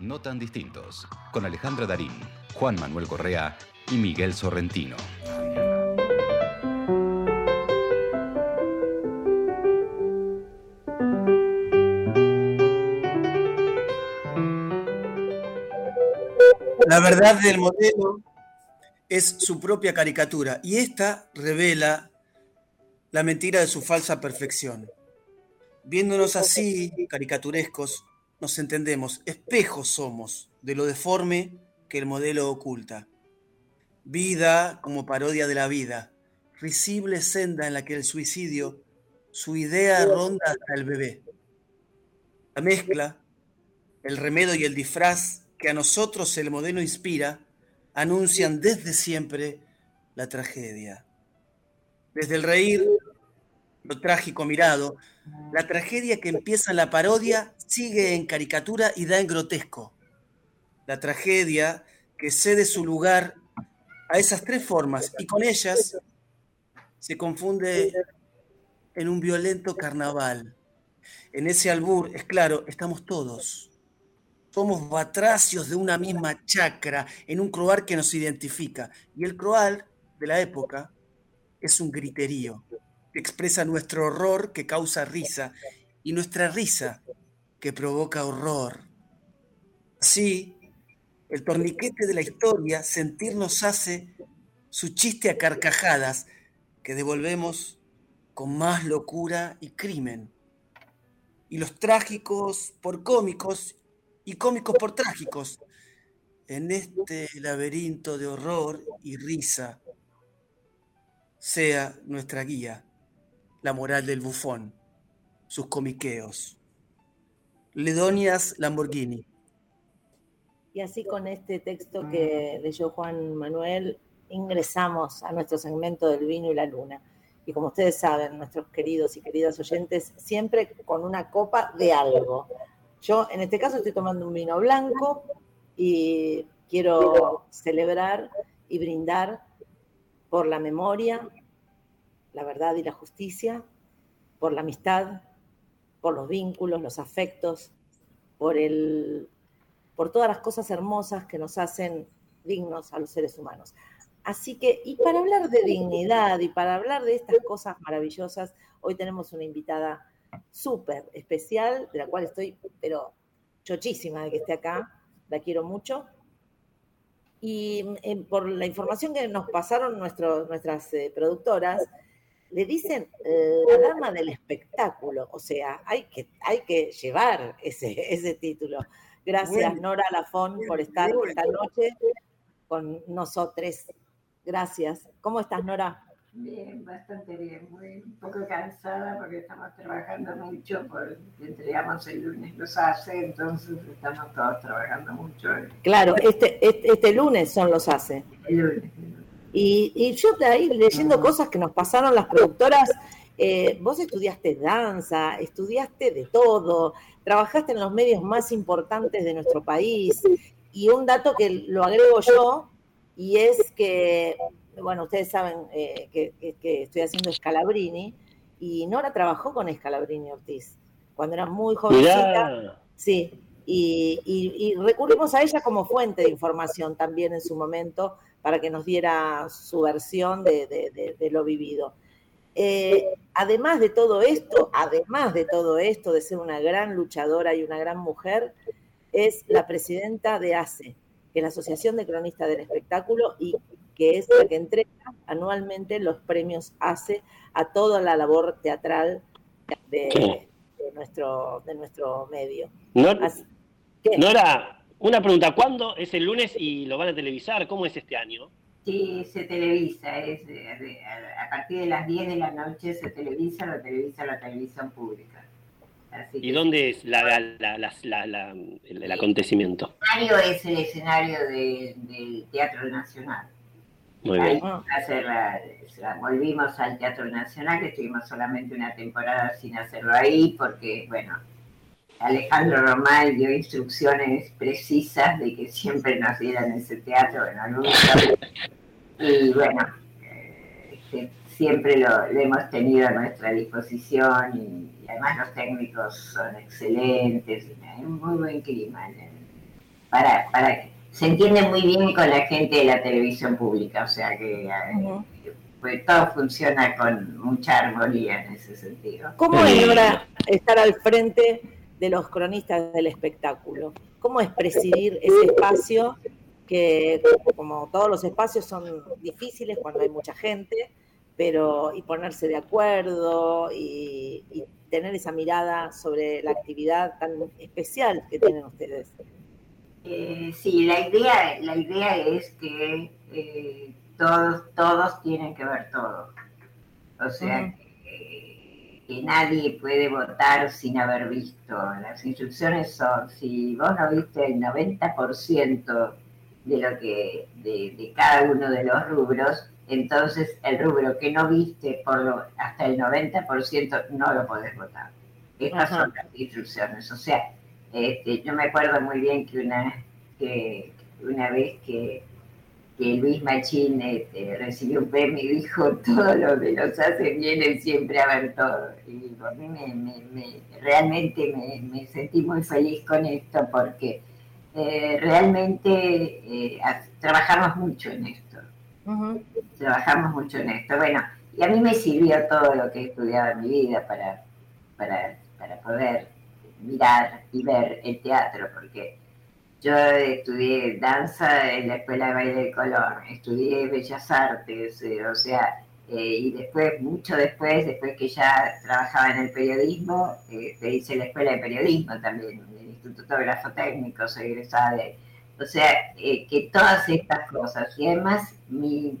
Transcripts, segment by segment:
No tan distintos, con Alejandra Darín, Juan Manuel Correa y Miguel Sorrentino. La verdad del modelo es su propia caricatura y esta revela la mentira de su falsa perfección. Viéndonos así, caricaturescos, nos entendemos, espejos somos de lo deforme que el modelo oculta. Vida como parodia de la vida, risible senda en la que el suicidio, su idea ronda hasta el bebé. La mezcla, el remedio y el disfraz que a nosotros el modelo inspira, anuncian desde siempre la tragedia. Desde el reír, lo trágico mirado, la tragedia que empieza en la parodia sigue en caricatura y da en grotesco. La tragedia que cede su lugar a esas tres formas y con ellas se confunde en un violento carnaval. En ese albur, es claro, estamos todos. Somos batracios de una misma chacra en un croar que nos identifica. Y el croal de la época es un griterío expresa nuestro horror que causa risa y nuestra risa que provoca horror. Así, el torniquete de la historia, sentir nos hace su chiste a carcajadas que devolvemos con más locura y crimen. Y los trágicos por cómicos y cómicos por trágicos en este laberinto de horror y risa sea nuestra guía, la moral del bufón, sus comiqueos. Ledonias Lamborghini. Y así con este texto que leyó Juan Manuel, ingresamos a nuestro segmento del vino y la luna. Y como ustedes saben, nuestros queridos y queridas oyentes, siempre con una copa de algo. Yo en este caso estoy tomando un vino blanco y quiero celebrar y brindar por la memoria, la verdad y la justicia, por la amistad, por los vínculos, los afectos, por, el, por todas las cosas hermosas que nos hacen dignos a los seres humanos. Así que, y para hablar de dignidad y para hablar de estas cosas maravillosas, hoy tenemos una invitada súper especial, de la cual estoy, pero chochísima de que esté acá, la quiero mucho. Y eh, por la información que nos pasaron nuestras eh, productoras, le dicen la dama del espectáculo, o sea, hay que, hay que llevar ese, ese título. Gracias Nora Lafón por estar esta noche con nosotros. Gracias. ¿Cómo estás Nora? Bien, bastante bien, muy un poco cansada porque estamos trabajando mucho, porque entregamos el lunes los hace, entonces estamos todos trabajando mucho. Claro, este, este, este lunes son los hace. El lunes. Y, yo de ahí leyendo cosas que nos pasaron las productoras, eh, vos estudiaste danza, estudiaste de todo, trabajaste en los medios más importantes de nuestro país. Y un dato que lo agrego yo, y es que, bueno, ustedes saben eh, que, estoy haciendo Scalabrini, y Nora trabajó con Scalabrini Ortiz cuando era muy jovencita. Sí, y, y, recurrimos a ella como fuente de información también en su momento para que nos diera su versión de, lo vivido. Eh, además de todo esto, además de todo esto, de ser una gran luchadora y una gran mujer, es la presidenta de ACE, que es la Asociación de Cronistas del Espectáculo y que es la que entrega anualmente los premios ACE a toda la labor teatral de, nuestro, de nuestro medio. Nora, una pregunta, ¿cuándo es el lunes y lo van a televisar? ¿Cómo es este año? Sí, se televisa, es a partir de las 10 de la noche se televisa, lo televisa la televisión pública. ¿Y dónde es la, el, acontecimiento? El escenario es el escenario del Teatro Nacional. Muy bien. volvimos al Teatro Nacional, que estuvimos solamente una temporada sin hacerlo ahí, porque, bueno, Alejandro Román dio instrucciones precisas de que siempre nos dieran ese teatro, bueno, Y bueno, eh, siempre lo, hemos tenido a nuestra disposición y, además los técnicos son excelentes, hay un muy buen clima para, para se entiende muy bien con la gente de la televisión pública, o sea que eh, pues todo funciona con mucha armonía en ese sentido. ¿Cómo es ahora estar al frente de los cronistas del espectáculo? ¿Cómo es presidir ese espacio que, como todos los espacios, son difíciles cuando hay mucha gente, pero y ponerse de acuerdo y, tener esa mirada sobre la actividad tan especial que tienen ustedes? Eh, sí, la idea, la idea es que eh, todos, todos tienen que ver todo. O sea, que, nadie puede votar sin haber visto. Las instrucciones son, si vos no viste el 90% de lo que, de, cada uno de los rubros, entonces el rubro que no viste por lo, hasta el 90% no lo podés votar. Estas son las instrucciones. O sea, este, yo me acuerdo muy bien que una, que una vez que que Luis Machín este, recibió un premio y dijo, todo lo que los hace vienen siempre a ver todo. Y a mí me, realmente me, sentí muy feliz con esto porque eh, realmente eh, trabajamos mucho en esto. Trabajamos mucho en esto. Bueno, y a mí me sirvió todo lo que he estudiado en mi vida para, para, para poder mirar y ver el teatro, porque yo estudié danza en la Escuela de Baile de Colón, estudié Bellas Artes, eh, o sea, eh, y después, mucho después, después que ya trabajaba en el periodismo, eh, hice la Escuela de Periodismo también, el Instituto Grafo Técnico, soy egresada de... O sea, eh, que todas estas cosas, y además mi,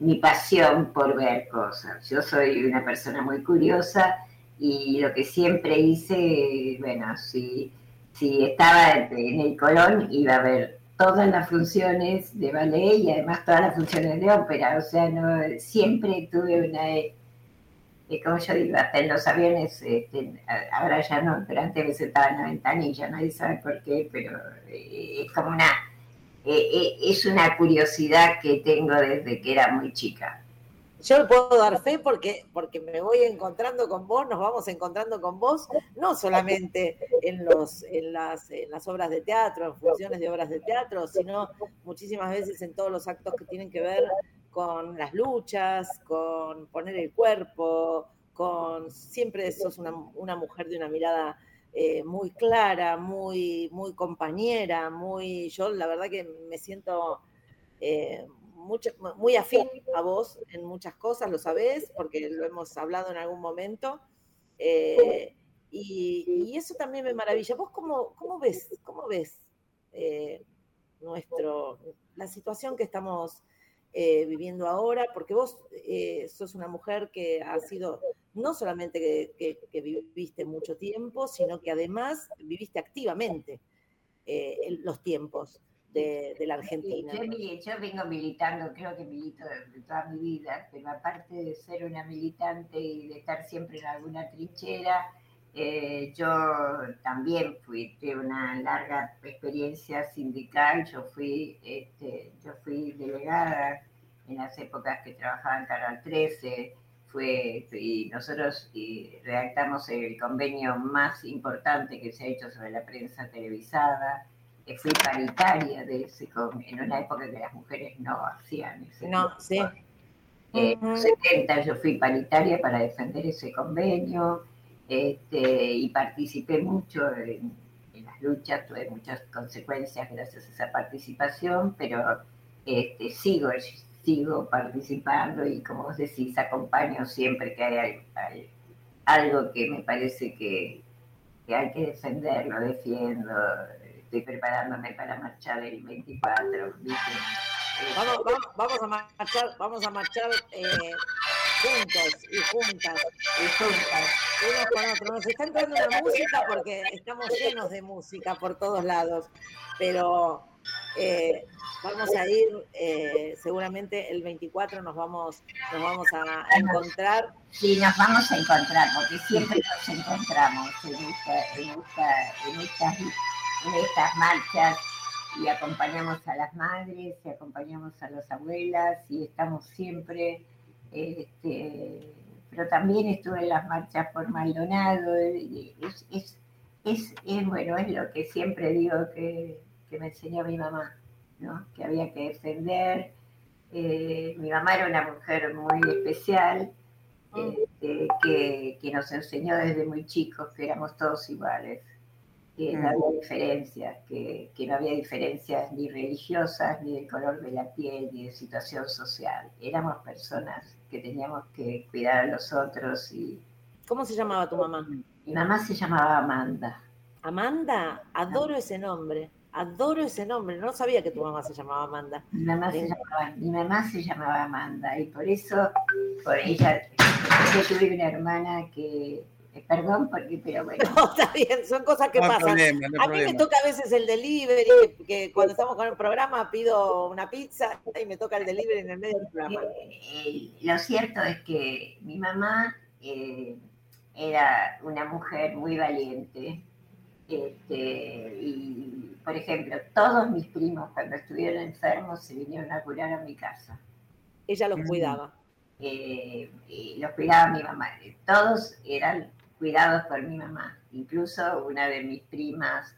mi pasión por ver cosas. Yo soy una persona muy curiosa y lo que siempre hice, bueno, sí si estaba en el Colón iba a ver todas las funciones de ballet y además todas las funciones de ópera. O sea, no, siempre tuve una, eh, como yo digo, hasta en los aviones, este, ahora ya no, pero antes me sentaba en la ventanilla, nadie sabe por qué, pero eh, es como una, eh, es una curiosidad que tengo desde que era muy chica. Yo le puedo dar fe porque, porque me voy encontrando con vos, nos vamos encontrando con vos, no solamente en, los, en, las, en las obras de teatro, en funciones de obras de teatro, sino muchísimas veces en todos los actos que tienen que ver con las luchas, con poner el cuerpo, con siempre sos una, una mujer de una mirada eh, muy clara, muy, muy compañera, muy. Yo la verdad que me siento eh, muy afín a vos en muchas cosas, lo sabés, porque lo hemos hablado en algún momento. Eh, y, eso también me maravilla. ¿Vos cómo, cómo ves, cómo ves eh, nuestro, la situación que estamos eh, viviendo ahora? Porque vos sos una mujer que ha sido, no solamente que, que, viviste mucho tiempo, sino que además viviste activamente los tiempos de, la Argentina. Yo, vengo militando, creo que milito de, toda mi vida, pero aparte de ser una militante y de estar siempre en alguna trinchera, eh, yo también fui, tuve una larga experiencia sindical, yo fui, este, yo fui delegada en las épocas que trabajaba en Canal 13, fue, y nosotros redactamos el convenio más importante que se ha hecho sobre la prensa televisada, fui paritaria de ese en una época que las mujeres no hacían ese No, sí. En los 70 yo fui paritaria para defender ese convenio este, y participé mucho en, las luchas, tuve muchas consecuencias gracias a esa participación, pero este, sigo, sigo participando y como vos decís, acompaño siempre que hay, algo que me parece que, que hay que defender, lo defiendo, estoy preparándome para marchar el 24, Vamos, vamos, a marchar, vamos a marchar eh, juntos y juntas, y juntas, unos con otros. Nos está entrando la música porque estamos llenos de música por todos lados, pero eh, vamos a ir, eh, seguramente el 24 nos vamos, nos vamos a encontrar. Sí, nos vamos a encontrar, porque siempre nos encontramos en, esta, en, esta, en estas en estas marchas y acompañamos a las madres y acompañamos a las abuelas y estamos siempre, este, pero también estuve en las marchas por Maldonado, es, es, es, bueno, es lo que siempre digo que, que me enseñó mi mamá, ¿no? que había que defender. Eh, mi mamá era una mujer muy especial, este, que, que, nos enseñó desde muy chicos que éramos todos iguales, que no había diferencias, que, que, no había diferencias ni religiosas, ni de color de la piel, ni de situación social. Éramos personas que teníamos que cuidar a los otros y... ¿Cómo se llamaba tu mamá? Mi mamá se llamaba Amanda. Amanda, adoro ese nombre, adoro ese nombre, no sabía que tu mamá se llamaba Amanda. Mi mamá, se llamaba, mi mamá se llamaba Amanda y por eso, por ella, yo tuve una hermana que Perdón, porque, pero bueno. No, está bien, son cosas que pasan. a mí me toca a veces el delivery, que cuando estamos con el programa pido una pizza y me toca el delivery en el medio del programa. Eh, eh, lo cierto es que mi mamá era una mujer muy valiente. Este, y, por ejemplo, todos mis primos cuando estuvieron enfermos se vinieron a curar a mi casa. Ella los mm. Cuidaba. los cuidaba mi mamá. Todos eran cuidados por mi mamá. Incluso una de mis primas,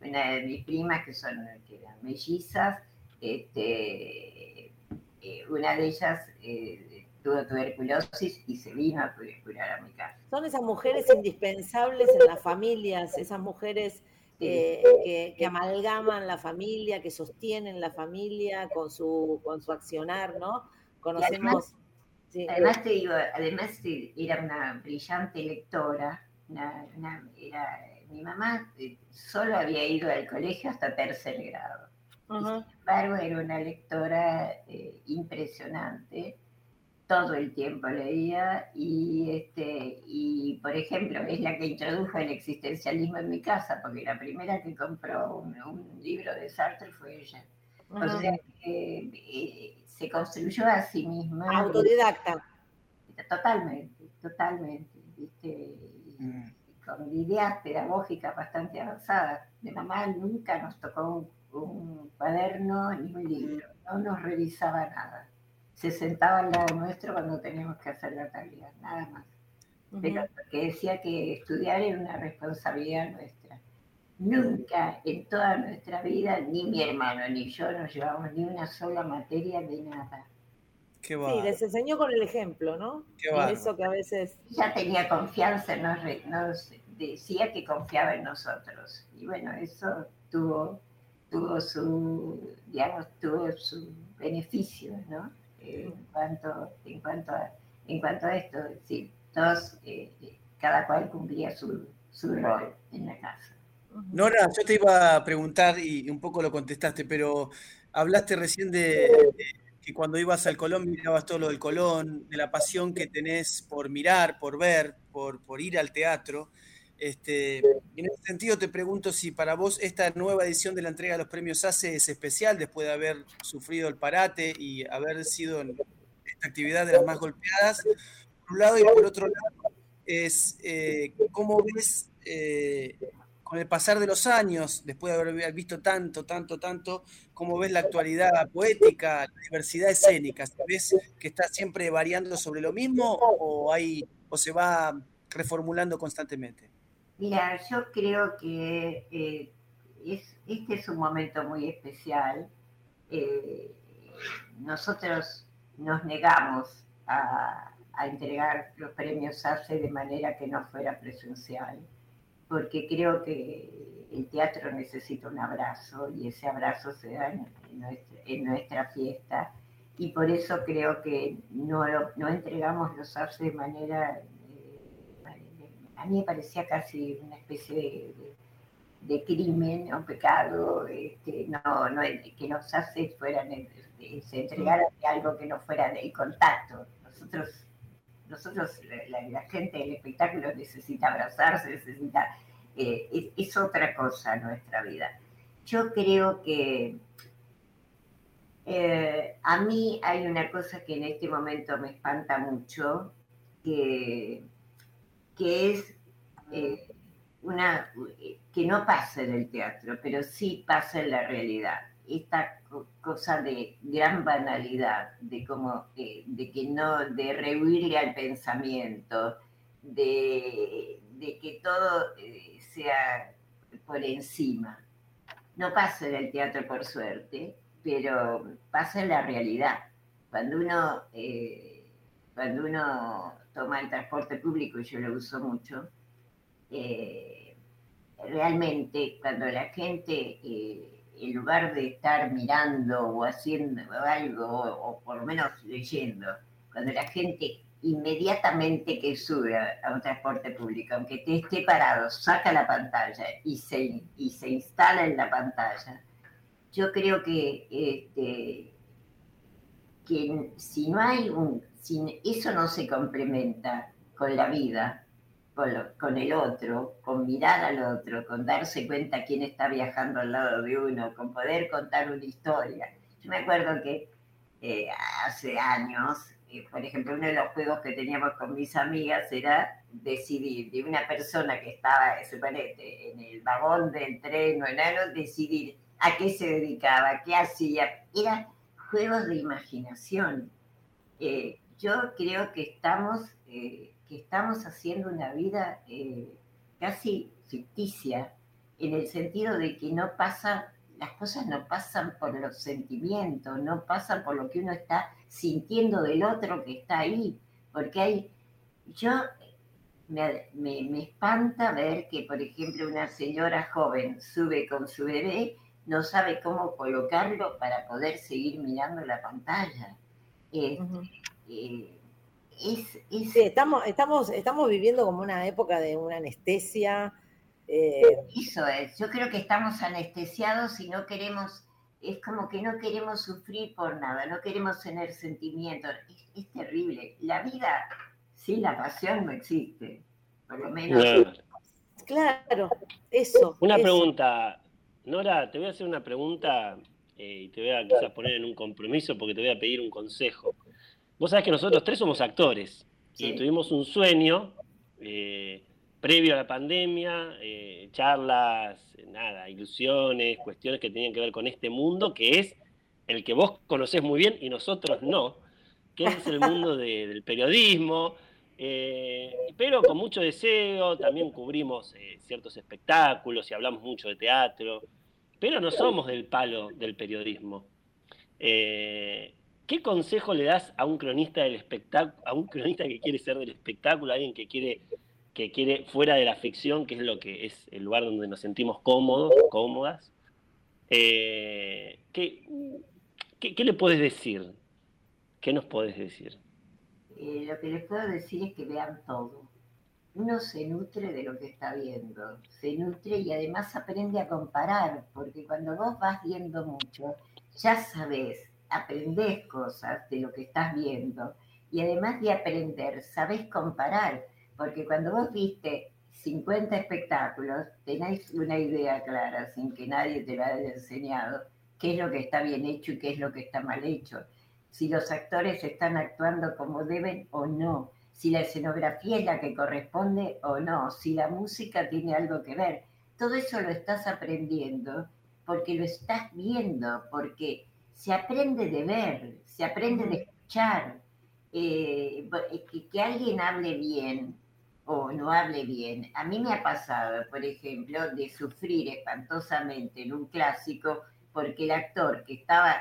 una de mis primas que son que eran mellizas, este, eh, una de ellas eh, tuvo tuberculosis y se vino a curar a mi casa. Son esas mujeres indispensables en las familias, esas mujeres eh, que, que, amalgaman la familia, que sostienen la familia con su, con su accionar, ¿no? Conocemos además te digo, además era una brillante lectora, mi mamá eh, solo había ido al colegio hasta tercer grado. Sin embargo, era una lectora eh, impresionante, todo el tiempo leía y, este, y, por ejemplo, es la que introdujo el existencialismo en mi casa, porque la primera que compró un, libro de Sartre fue ella. O sea, eh, se construyó a sí misma. Autodidacta. Totalmente, totalmente. Mm. Con ideas pedagógicas bastante avanzadas. De mamá nunca nos tocó un, cuaderno ni un libro, no nos revisaba nada. Se sentaba al lado nuestro cuando teníamos que hacer la tarea, nada más. Pero porque decía que estudiar era una responsabilidad nuestra. Nunca en toda nuestra vida, ni mi hermano ni yo nos llevamos ni una sola materia de nada. Qué sí, les enseñó con el ejemplo, ¿no? Qué eso que a veces... Ya tenía confianza, nos, nos, decía que confiaba en nosotros. Y bueno, eso tuvo, tuvo su, digamos, tuvo su beneficio, ¿no? en, cuanto, en, cuanto a, en cuanto a esto, sí, todos, eh, cada cual cumplía su, su rol en la casa. Nora, yo te iba a preguntar y un poco lo contestaste, pero hablaste recién de, que cuando ibas al Colón mirabas todo lo del Colón, de la pasión que tenés por mirar, por ver, por, ir al teatro. Este, en ese sentido te pregunto si para vos esta nueva edición de la entrega de los premios ACE es especial después de haber sufrido el parate y haber sido en esta actividad de las más golpeadas, por un lado, y por otro lado, es eh, cómo ves eh, con el pasar de los años, después de haber visto tanto, tanto, tanto, cómo ves la actualidad poética, la diversidad escénica? ¿Ves que está siempre variando sobre lo mismo o, se va reformulando constantemente? Mira, yo creo que eh, este es un momento muy especial. Eh, nosotros nos negamos a, a entregar los premios ACE de manera que no fuera presencial porque creo que el teatro necesita un abrazo y ese abrazo se da en, nuestra, fiesta y por eso creo que no, no entregamos los artes de manera... Eh, a mí me parecía casi una especie de, crimen o pecado este, no, que los hace fueran, se entregaran algo que no fuera del contacto. Nosotros nosotros, la, gente del espectáculo necesita abrazarse, necesita... Eh, es, otra cosa nuestra vida. Yo creo que eh, a mí hay una cosa que en este momento me espanta mucho, que, que es eh, una que no pasa en el teatro, pero sí pasa en la realidad esta cosa de gran banalidad, de como de que no, de rehuirle al pensamiento, de, que todo eh, sea por encima. no pasa en el teatro por suerte, pero pasa en la realidad. Cuando uno, eh, cuando uno toma el transporte público, yo lo uso mucho, eh, realmente cuando la gente, eh, en lugar de estar mirando o haciendo algo, o por lo menos leyendo, cuando la gente inmediatamente que sube a un transporte público, aunque te esté parado, saca la pantalla y se, y se instala en la pantalla, yo creo que, este, que si no hay un, si eso no se complementa con la vida, con, con, el otro, con mirar al otro, con darse cuenta quién está viajando al lado de uno, con poder contar una historia. Yo me acuerdo que eh, hace años por ejemplo, uno de los juegos que teníamos con mis amigas era decidir de una persona que estaba, suponete, en el vagón del tren o en algo, decidir a qué se dedicaba, qué hacía. Eran juegos de imaginación. Eh, yo creo que estamos, eh, que estamos haciendo una vida eh, casi ficticia, en el sentido de que no pasa, las cosas no pasan por los sentimientos, no pasan por lo que uno está sintiendo del otro que está ahí, porque hay, yo me, me, espanta ver que, por ejemplo, una señora joven sube con su bebé, no sabe cómo colocarlo para poder seguir mirando la pantalla. Eh, estamos, estamos, estamos viviendo como una época de una anestesia. Eh, Eso es, yo creo que estamos anestesiados y no queremos es como que no queremos sufrir por nada, no queremos tener sentimientos. Es, terrible. La vida sin la pasión no existe, por lo menos. Claro, eso. Una pregunta, Nora, te voy a hacer una pregunta eh, y te voy a quizás poner en un compromiso porque te voy a pedir un consejo. Vos sabés que nosotros tres somos actores y tuvimos un sueño eh, previo a la pandemia, eh, charlas, nada, ilusiones, cuestiones que tenían que ver con este mundo, que es el que vos conocés muy bien y nosotros no, que es el mundo del periodismo, eh, pero con mucho deseo, también cubrimos eh, ciertos espectáculos y hablamos mucho de teatro, pero no somos del palo del periodismo. ¿Qué consejo le das a un cronista del espectáculo, a un cronista que quiere ser del espectáculo, a alguien que quiere que quiere fuera de la ficción, que es lo que es el lugar donde nos sentimos cómodos, cómodas. Eh, ¿qué, le puedes decir? ¿Qué nos puedes decir? Eh, lo que les puedo decir es que vean todo. Uno se nutre de lo que está viendo, se nutre y además aprende a comparar, porque cuando vos vas viendo mucho, ya sabes, aprendés cosas de lo que estás viendo y además de aprender, sabes comparar porque cuando vos viste 50 espectáculos, tenéis una idea clara, sin que nadie te lo haya enseñado, qué es lo que está bien hecho y qué es lo que está mal hecho. Si los actores están actuando como deben o no, si la escenografía es la que corresponde o no, si la música tiene algo que ver. Todo eso lo estás aprendiendo porque lo estás viendo, porque se aprende de ver, se aprende de escuchar. Eh, que alguien hable bien o no hable bien. A mí me ha pasado, por ejemplo, de sufrir espantosamente en un clásico porque el actor que estaba,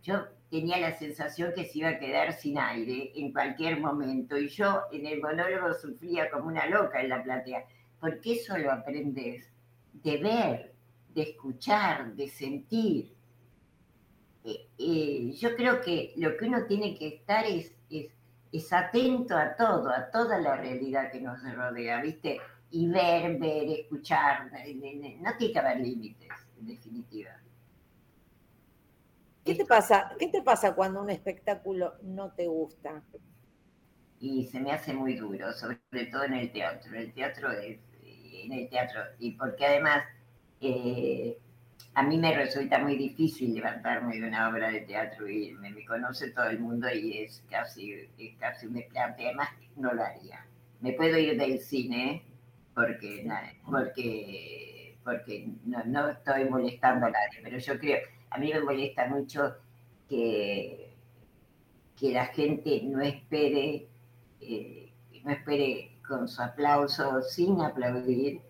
yo tenía la sensación que se iba a quedar sin aire en cualquier momento y yo en el monólogo sufría como una loca en la platea, porque eso lo aprendes de ver, de escuchar, de sentir. Eh, eh, yo creo que lo que uno tiene que estar es, es es atento a todo, a toda la realidad que nos rodea, ¿viste? Y ver, ver, escuchar, no tiene que haber límites, en definitiva. ¿Qué te pasa? ¿Qué te pasa cuando un espectáculo no te gusta? Y se me hace muy duro, sobre todo en el teatro. El teatro es, en el teatro, y porque además eh, a mí me resulta muy difícil levantarme de una obra de teatro y me, me conoce todo el mundo y es casi, es casi un desplante. Además, no lo haría. Me puedo ir del cine porque, porque, porque no, estoy molestando a nadie, pero yo creo, a mí me molesta mucho que, que la gente no espere, eh, no espere con su aplauso sin aplaudir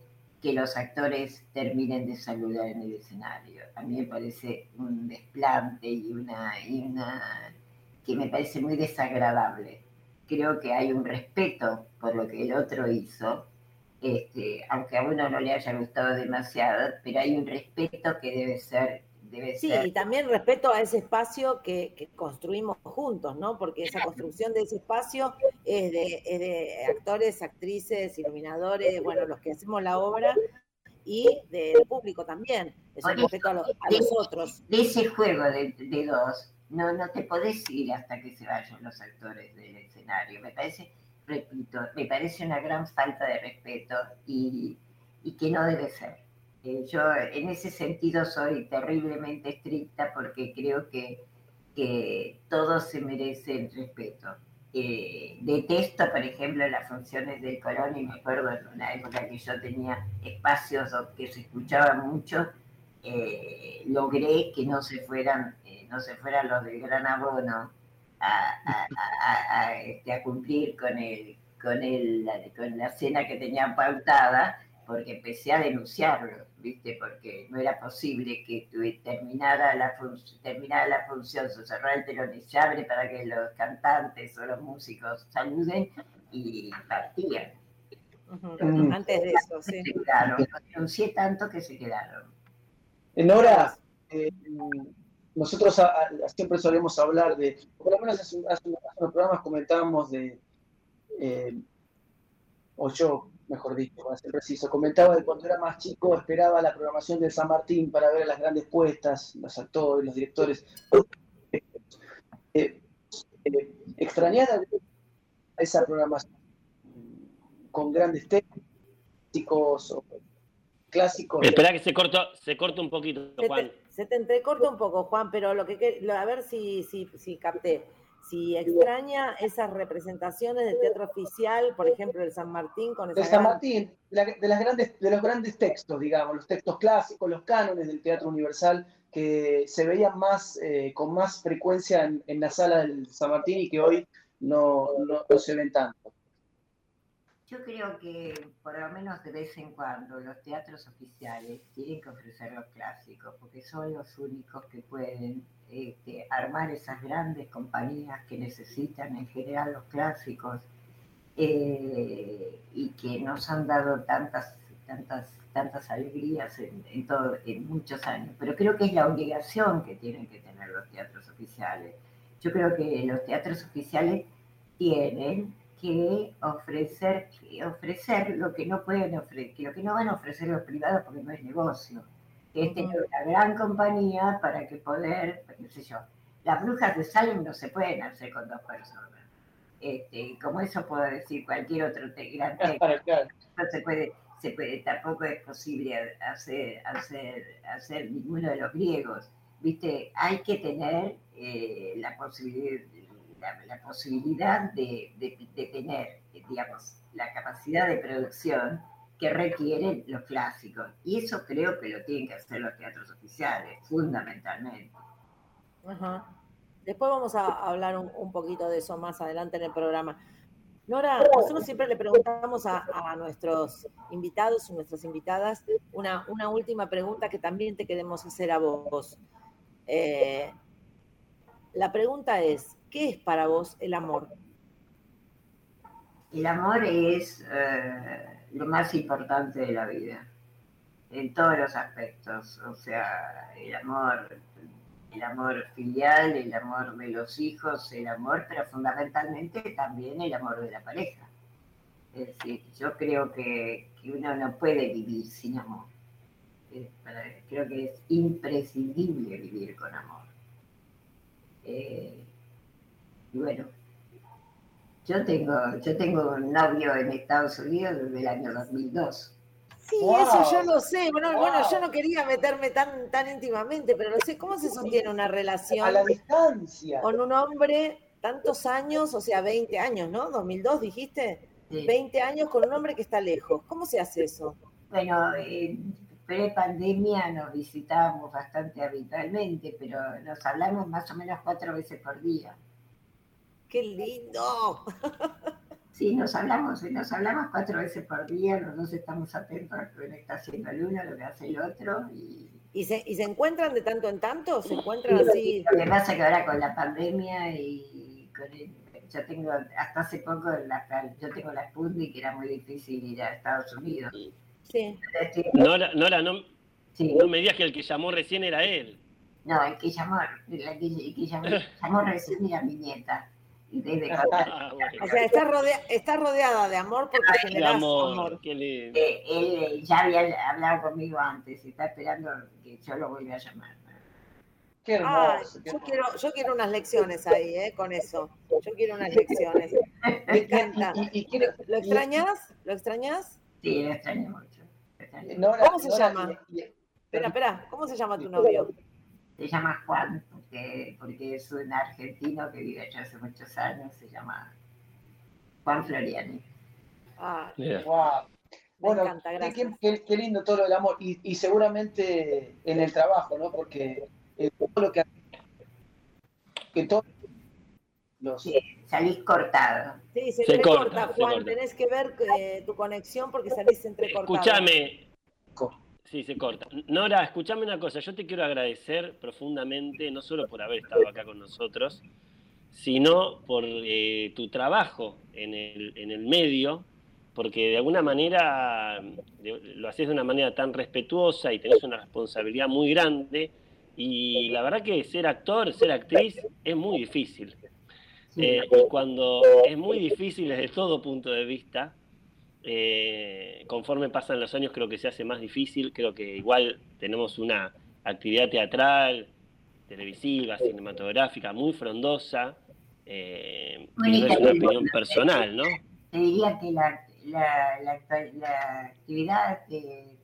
que los actores terminen de saludar en el escenario. A mí me parece un desplante y una, y una que me parece muy desagradable. Creo que hay un respeto por lo que el otro hizo, este, aunque a uno no le haya gustado demasiado, pero hay un respeto que debe ser sí, y también respeto a ese espacio que, construimos juntos, ¿no? Porque esa construcción de ese espacio es de, actores, actrices, iluminadores, bueno, los que hacemos la obra y del público también. Es un respeto a, los, otros. De ese juego de, dos, no, no te podés ir hasta que se vayan los actores del escenario. Me parece, repito, me parece una gran falta de respeto y que no debe ser. Eh, yo en ese sentido soy terriblemente estricta porque creo que, que todo se merece el respeto. Eh, detesto, por ejemplo, las funciones del Colón y me acuerdo en una época que yo tenía espacios que se escuchaba mucho, eh, logré que no se fueran, no se fueran los del Gran Abono a, este, a cumplir con, el, con, el, con la cena que tenían pautada porque empecé a denunciarlo, ¿viste? Porque no era posible que terminara la, terminara la función, se cerrara el telón y se abre para que los cantantes o los músicos saluden y partían. Antes de eso, sí. Se quedaron, denuncié tanto que se quedaron. En hora, eh, nosotros siempre solemos hablar de, por lo menos hace, unos programas comentábamos de, eh, o yo mejor dicho, para ser preciso. Comentaba que cuando era más chico esperaba la programación de San Martín para ver las grandes puestas, los actores, los directores. Eh, eh, extrañada esa programación con grandes técnicos o clásicos. Espera que se corta, se corta un poquito, Juan. Se te, entrecorta un poco, Juan, pero lo que a ver si, si, si capté si extraña esas representaciones de teatro oficial, por ejemplo, el San Martín con esa De San Martín, de, las grandes, de los grandes textos, digamos, los textos clásicos, los cánones del teatro universal, que se veían más, eh, con más frecuencia en, la sala del San Martín y que hoy no, no se ven tanto. Yo creo que por lo menos de vez en cuando los teatros oficiales tienen que ofrecer los clásicos, porque son los únicos que pueden este, armar esas grandes compañías que necesitan en general los clásicos eh, y que nos han dado tantas, tantas, tantas alegrías en, en, todo, en muchos años. Pero creo que es la obligación que tienen que tener los teatros oficiales. Yo creo que los teatros oficiales tienen que ofrecer, ofrecer lo que no pueden ofrecer, lo que no van a ofrecer los privados porque no es negocio, que es tener una gran compañía para que poder, qué sé yo, las brujas de Salem no se pueden hacer con dos personas. Este, como eso puedo decir cualquier otro gran texto, no se puede, se puede, tampoco es posible hacer, hacer, hacer ninguno de los griegos. Viste, hay que tener eh, la posibilidad, la, posibilidad de, tener, digamos, la capacidad de producción que requieren los clásicos. Y eso creo que lo tienen que hacer los teatros oficiales, fundamentalmente. Después vamos a hablar un, poquito de eso más adelante en el programa. Nora, nosotros siempre le preguntamos a, nuestros invitados y nuestras invitadas una, una, última pregunta que también te queremos hacer a vos. Eh, la pregunta es, ¿Qué es para vos el amor? El amor es eh, lo más importante de la vida, en todos los aspectos. O sea, el amor, el amor filial, el amor de los hijos, el amor, pero fundamentalmente también el amor de la pareja. Es decir, yo creo que, uno no puede vivir sin amor. creo que es imprescindible vivir con amor. Eh, bueno, yo tengo, yo tengo un novio en Estados Unidos desde el año 2002. Sí, eso yo lo sé. Bueno, yo no quería meterme tan, tan íntimamente, pero lo sé. ¿Cómo se sostiene una relación? A la distancia. Con un hombre tantos años, o sea, 20 años, ¿no? 2002 dijiste. 20 años con un hombre que está lejos. ¿Cómo se hace eso? Bueno, en pre-pandemia nos visitábamos bastante habitualmente, pero nos hablamos más o menos cuatro veces por día. ¡Qué lindo! Sí, nos hablamos, nos hablamos cuatro veces por día, los dos estamos atentos a lo que está haciendo el uno, lo que hace el otro. ¿Y, ¿Y se, ¿Y se encuentran de tanto en tanto? ¿Se encuentran así? Lo que pasa es que ahora con la pandemia y con el, yo tengo, hasta hace poco, la, yo tengo la Sputnik, que era muy difícil ir a Estados Unidos. Sí. Nora, Nora no, sí. no me digas que el que llamó recién era él. No, el que llamó, el que, el que llamó, llamó recién era mi nieta. Ah, o sea, está, rodea, está, rodeada de amor porque Ay, generas amor. amor. Eh, él ya había hablado conmigo antes y está esperando que yo lo vuelva a llamar. Qué hermoso, ah, qué yo, quiero, yo quiero unas lecciones ahí, ¿eh? Con eso. Yo quiero unas lecciones. Me encanta. ¿Y, y, y ¿Lo extrañas? ¿Lo extrañas? Sí, lo extraño mucho. ¿Cómo se llama? Espera, espera. ¿Cómo se llama tu novio? Se llama Juan porque, es un argentino que vive allá hace muchos años, se llama Juan Floriani. Ah, wow. Bueno, encanta, qué, qué, lindo todo lo del amor y, y, seguramente en el trabajo, ¿no? Porque eh, todo lo que, que todo los... Sí, salís cortado. Sí, se, se corta, Juan, tenés que ver eh, tu conexión porque salís entrecortado. Escúchame, Sí, se corta. Nora, escúchame una cosa. Yo te quiero agradecer profundamente, no solo por haber estado acá con nosotros, sino por eh, tu trabajo en el, en el medio, porque de alguna manera lo haces de una manera tan respetuosa y tenés una responsabilidad muy grande. Y la verdad que ser actor, ser actriz, es muy difícil. Eh, y cuando es muy difícil desde todo punto de vista, eh, conforme pasan los años creo que se hace más difícil, creo que igual tenemos una actividad teatral, televisiva, cinematográfica muy frondosa, eh, y no es una opinión personal, ¿no? Te diría que la, la, la, actividad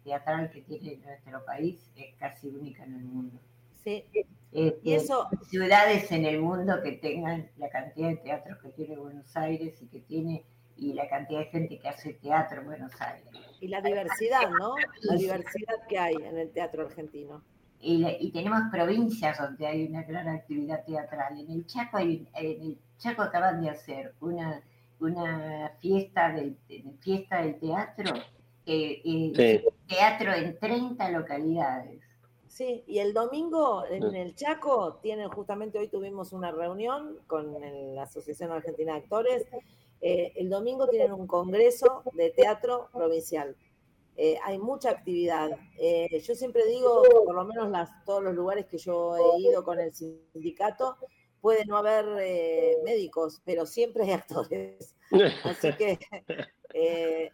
teatral que tiene nuestro país es casi única en el mundo. Sí. Eh, y eso... Ciudades en el mundo que tengan la cantidad de teatros que tiene Buenos Aires y que tiene y la cantidad de gente que hace teatro en Buenos Aires. Y la diversidad, ¿no? La diversidad que hay en el teatro argentino. Y, y tenemos provincias donde hay una gran actividad teatral. En el Chaco, hay, en el Chaco acaban de hacer una, una fiesta, del, fiesta del teatro, eh, eh, teatro en 30 localidades. Sí, y el domingo en el Chaco tienen justamente hoy tuvimos una reunión con la Asociación Argentina de Actores eh, el domingo tienen un congreso de teatro provincial. Eh, hay mucha actividad. Eh, yo siempre digo, por lo menos las, todos los lugares que yo he ido con el sindicato, puede no haber médicos, pero siempre hay actores. Así que,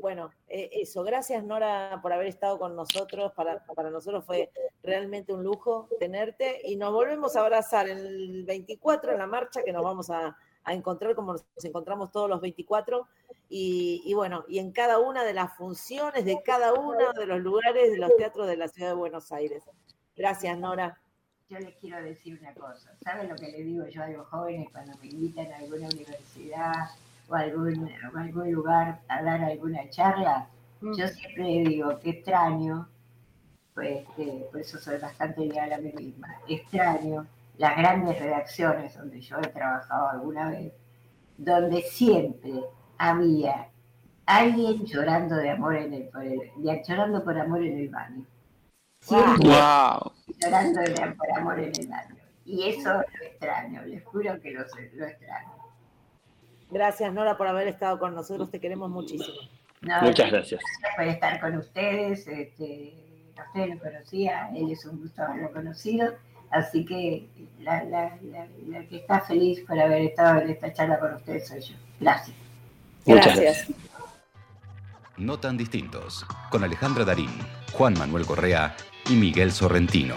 bueno, eso. Gracias, Nora, por haber estado con nosotros. Para, para nosotros fue realmente un lujo tenerte y nos volvemos a abrazar el 24 en la marcha que nos vamos a a encontrar como nos encontramos todos los 24 y, bueno, y en cada una de las funciones de cada uno de los lugares de los teatros de la ciudad de Buenos Aires. Gracias, Nora. Yo les quiero decir una cosa. ¿Saben lo que le digo yo a los jóvenes cuando me invitan a alguna universidad o a algún, algún lugar a dar alguna charla? Mm. Yo siempre digo que extraño, pues por eso soy bastante leal a mí misma, extraño las grandes redacciones donde yo he trabajado alguna vez, donde siempre había alguien llorando de amor en el, por el llorando por amor en el baño. Siempre wow. llorando de, por amor en el baño. Y eso lo extraño, les juro que lo, lo extraño. Gracias, Nora, por haber estado con nosotros. Te queremos muchísimo. Muchas gracias. Gracias por estar con ustedes. Este, usted lo conocía, él es un gusto haberlo conocido. Así que la, la, la, que está feliz por haber estado en esta charla con ustedes soy yo. Gracias. Muchas gracias. No tan distintos, con Alejandra Darín, Juan Manuel Correa y Miguel Sorrentino.